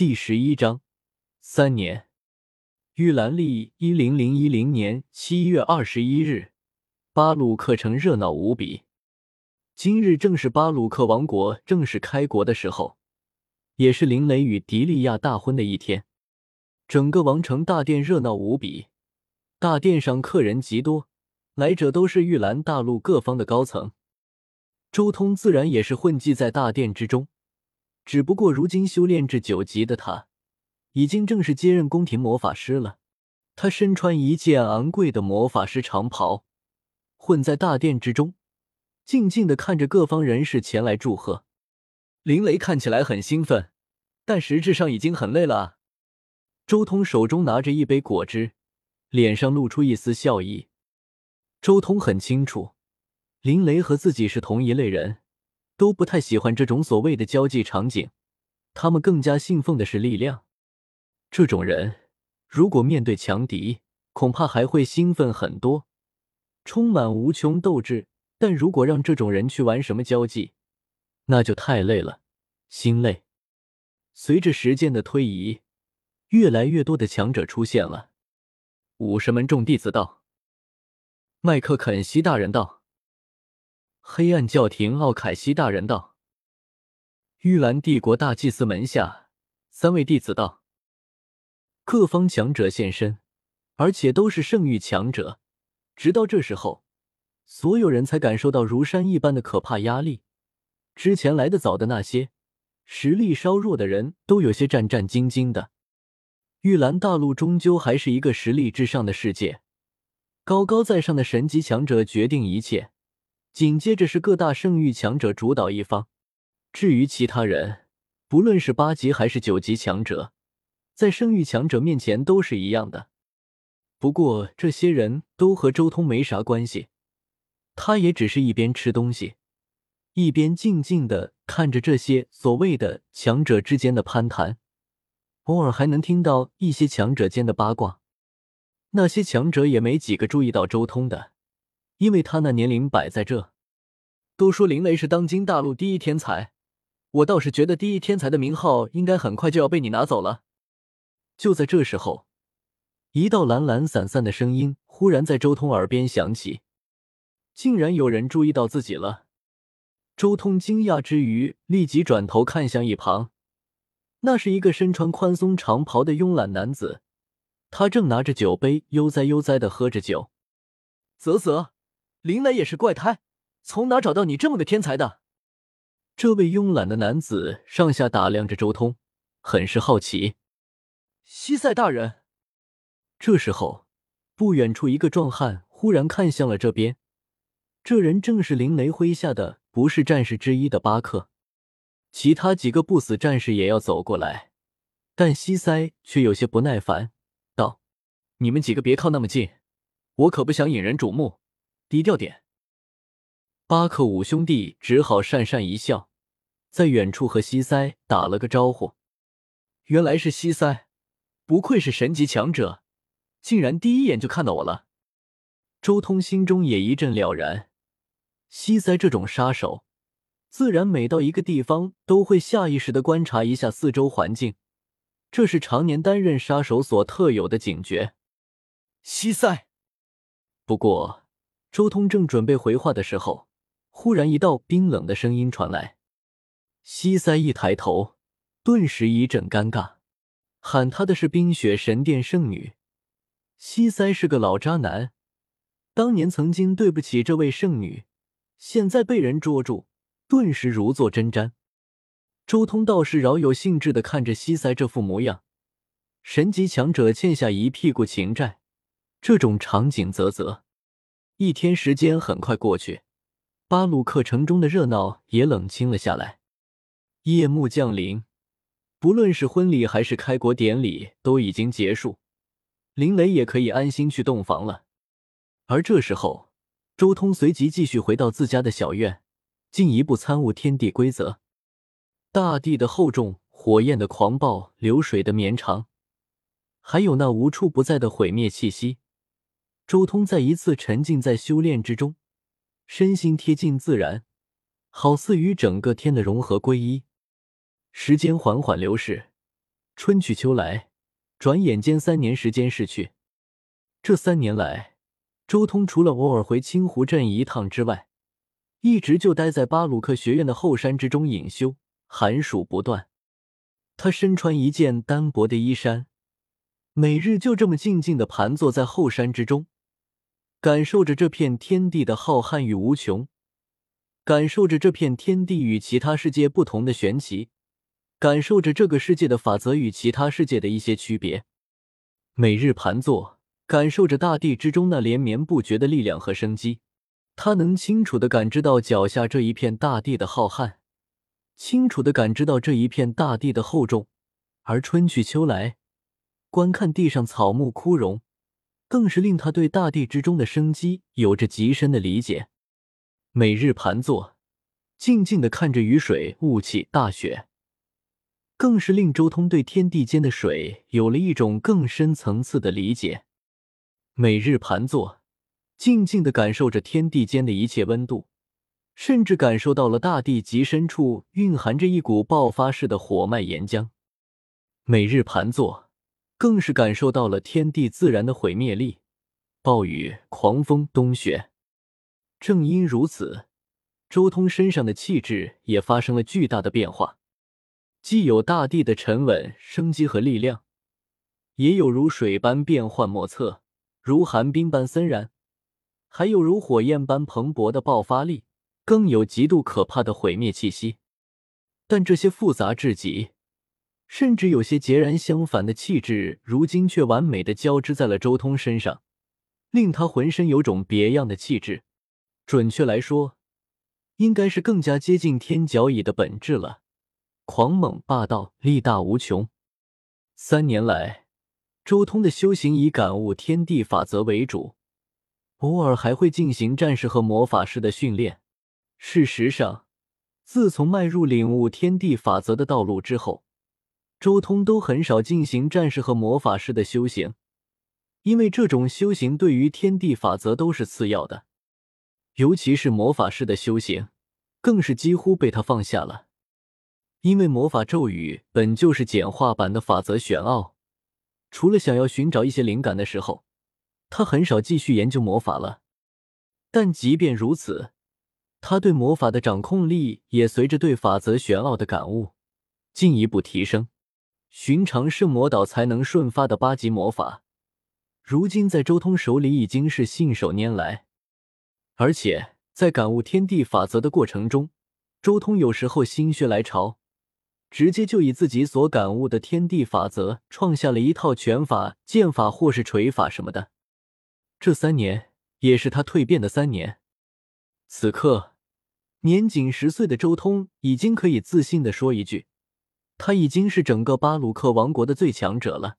第十一章三年。玉兰历一零零一零年七月二十一日，巴鲁克城热闹无比。今日正是巴鲁克王国正式开国的时候，也是林雷与迪利亚大婚的一天。整个王城大殿热闹无比，大殿上客人极多，来者都是玉兰大陆各方的高层。周通自然也是混迹在大殿之中。只不过，如今修炼至九级的他，已经正式接任宫廷魔法师了。他身穿一件昂贵的魔法师长袍，混在大殿之中，静静的看着各方人士前来祝贺。林雷看起来很兴奋，但实质上已经很累了。周通手中拿着一杯果汁，脸上露出一丝笑意。周通很清楚，林雷和自己是同一类人。都不太喜欢这种所谓的交际场景，他们更加信奉的是力量。这种人如果面对强敌，恐怕还会兴奋很多，充满无穷斗志；但如果让这种人去玩什么交际，那就太累了，心累。随着时间的推移，越来越多的强者出现了。武神门众弟子道：“麦克肯西大人道。”黑暗教廷奥凯西大人道：“玉兰帝国大祭司门下三位弟子道，各方强者现身，而且都是圣域强者。直到这时候，所有人才感受到如山一般的可怕压力。之前来的早的那些实力稍弱的人都有些战战兢兢的。玉兰大陆终究还是一个实力至上的世界，高高在上的神级强者决定一切。”紧接着是各大圣域强者主导一方，至于其他人，不论是八级还是九级强者，在圣域强者面前都是一样的。不过这些人都和周通没啥关系，他也只是一边吃东西，一边静静的看着这些所谓的强者之间的攀谈，偶尔还能听到一些强者间的八卦。那些强者也没几个注意到周通的。因为他那年龄摆在这，都说林雷是当今大陆第一天才，我倒是觉得第一天才的名号应该很快就要被你拿走了。就在这时候，一道懒懒散散的声音忽然在周通耳边响起，竟然有人注意到自己了。周通惊讶之余，立即转头看向一旁，那是一个身穿宽松长袍的慵懒男子，他正拿着酒杯悠哉悠哉的喝着酒。啧啧。林雷也是怪胎，从哪找到你这么个天才的？这位慵懒的男子上下打量着周通，很是好奇。西塞大人，这时候，不远处一个壮汉忽然看向了这边，这人正是林雷麾下的不是战士之一的巴克。其他几个不死战士也要走过来，但西塞却有些不耐烦，道：“你们几个别靠那么近，我可不想引人瞩目。”低调点。巴克五兄弟只好讪讪一笑，在远处和西塞打了个招呼。原来是西塞，不愧是神级强者，竟然第一眼就看到我了。周通心中也一阵了然。西塞这种杀手，自然每到一个地方都会下意识的观察一下四周环境，这是常年担任杀手所特有的警觉。西塞，不过。周通正准备回话的时候，忽然一道冰冷的声音传来。西塞一抬头，顿时一阵尴尬。喊他的是冰雪神殿圣女。西塞是个老渣男，当年曾经对不起这位圣女，现在被人捉住，顿时如坐针毡。周通倒是饶有兴致的看着西塞这副模样，神级强者欠下一屁股情债，这种场景啧啧。一天时间很快过去，巴鲁克城中的热闹也冷清了下来。夜幕降临，不论是婚礼还是开国典礼都已经结束，林雷也可以安心去洞房了。而这时候，周通随即继续回到自家的小院，进一步参悟天地规则。大地的厚重，火焰的狂暴，流水的绵长，还有那无处不在的毁灭气息。周通再一次沉浸在修炼之中，身心贴近自然，好似与整个天的融合归一。时间缓缓流逝，春去秋来，转眼间三年时间逝去。这三年来，周通除了偶尔回青湖镇一趟之外，一直就待在巴鲁克学院的后山之中隐修，寒暑不断。他身穿一件单薄的衣衫，每日就这么静静的盘坐在后山之中，感受着这片天地的浩瀚与无穷，感受着这片天地与其他世界不同的玄奇，感受着这个世界的法则与其他世界的一些区别。每日盘坐，感受着大地之中那连绵不绝的力量和生机。他能清楚的感知到脚下这一片大地的浩瀚，清楚的感知到这一片大地的厚重，而春去秋来，观看地上草木枯荣，更是令他对大地之中的生机有着极深的理解。每日盘坐，静静的看着雨水、雾气、大雪，更是令周通对天地间的水有了一种更深层次的理解。每日盘坐。静静的感受着天地间的一切温度，甚至感受到了大地极深处蕴含着一股爆发式的火脉岩浆。每日盘坐，更是感受到了天地自然的毁灭力，暴雨、狂风、冬雪。正因如此，周通身上的气质也发生了巨大的变化，既有大地的沉稳、生机和力量，也有如水般变幻莫测，如寒冰般森然。还有如火焰般蓬勃的爆发力，更有极度可怕的毁灭气息。但这些复杂至极，甚至有些截然相反的气质，如今却完美的交织在了周通身上，令他浑身有种别样的气质。准确来说，应该是更加接近天角蚁的本质了：狂猛霸道，力大无穷。三年来，周通的修行以感悟天地法则为主。偶尔还会进行战士和魔法师的训练。事实上，自从迈入领悟天地法则的道路之后，周通都很少进行战士和魔法师的修行，因为这种修行对于天地法则都是次要的，尤其是魔法师的修行，更是几乎被他放下了。因为魔法咒语本就是简化版的法则玄奥，除了想要寻找一些灵感的时候。他很少继续研究魔法了，但即便如此，他对魔法的掌控力也随着对法则玄奥的感悟进一步提升。寻常圣魔岛才能瞬发的八级魔法，如今在周通手里已经是信手拈来。而且在感悟天地法则的过程中，周通有时候心血来潮，直接就以自己所感悟的天地法则创下了一套拳法、剑法或是锤法什么的。这三年也是他蜕变的三年。此刻，年仅十岁的周通已经可以自信的说一句：“他已经是整个巴鲁克王国的最强者了。”